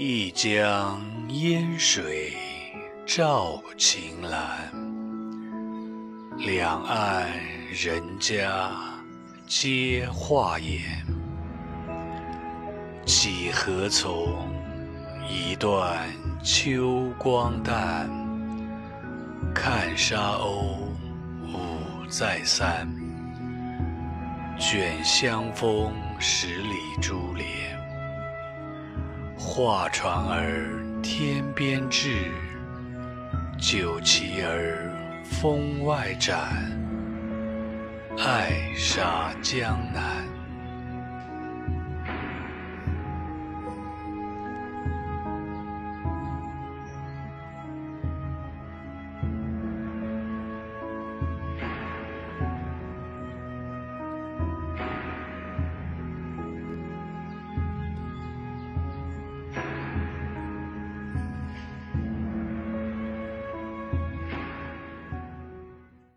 一江烟水照晴岚，两岸人家皆画眼。几何从，一段秋光淡。看沙鸥舞再三，卷香风十里珠帘。画船儿天边至，酒旗儿风外展。爱杀江南。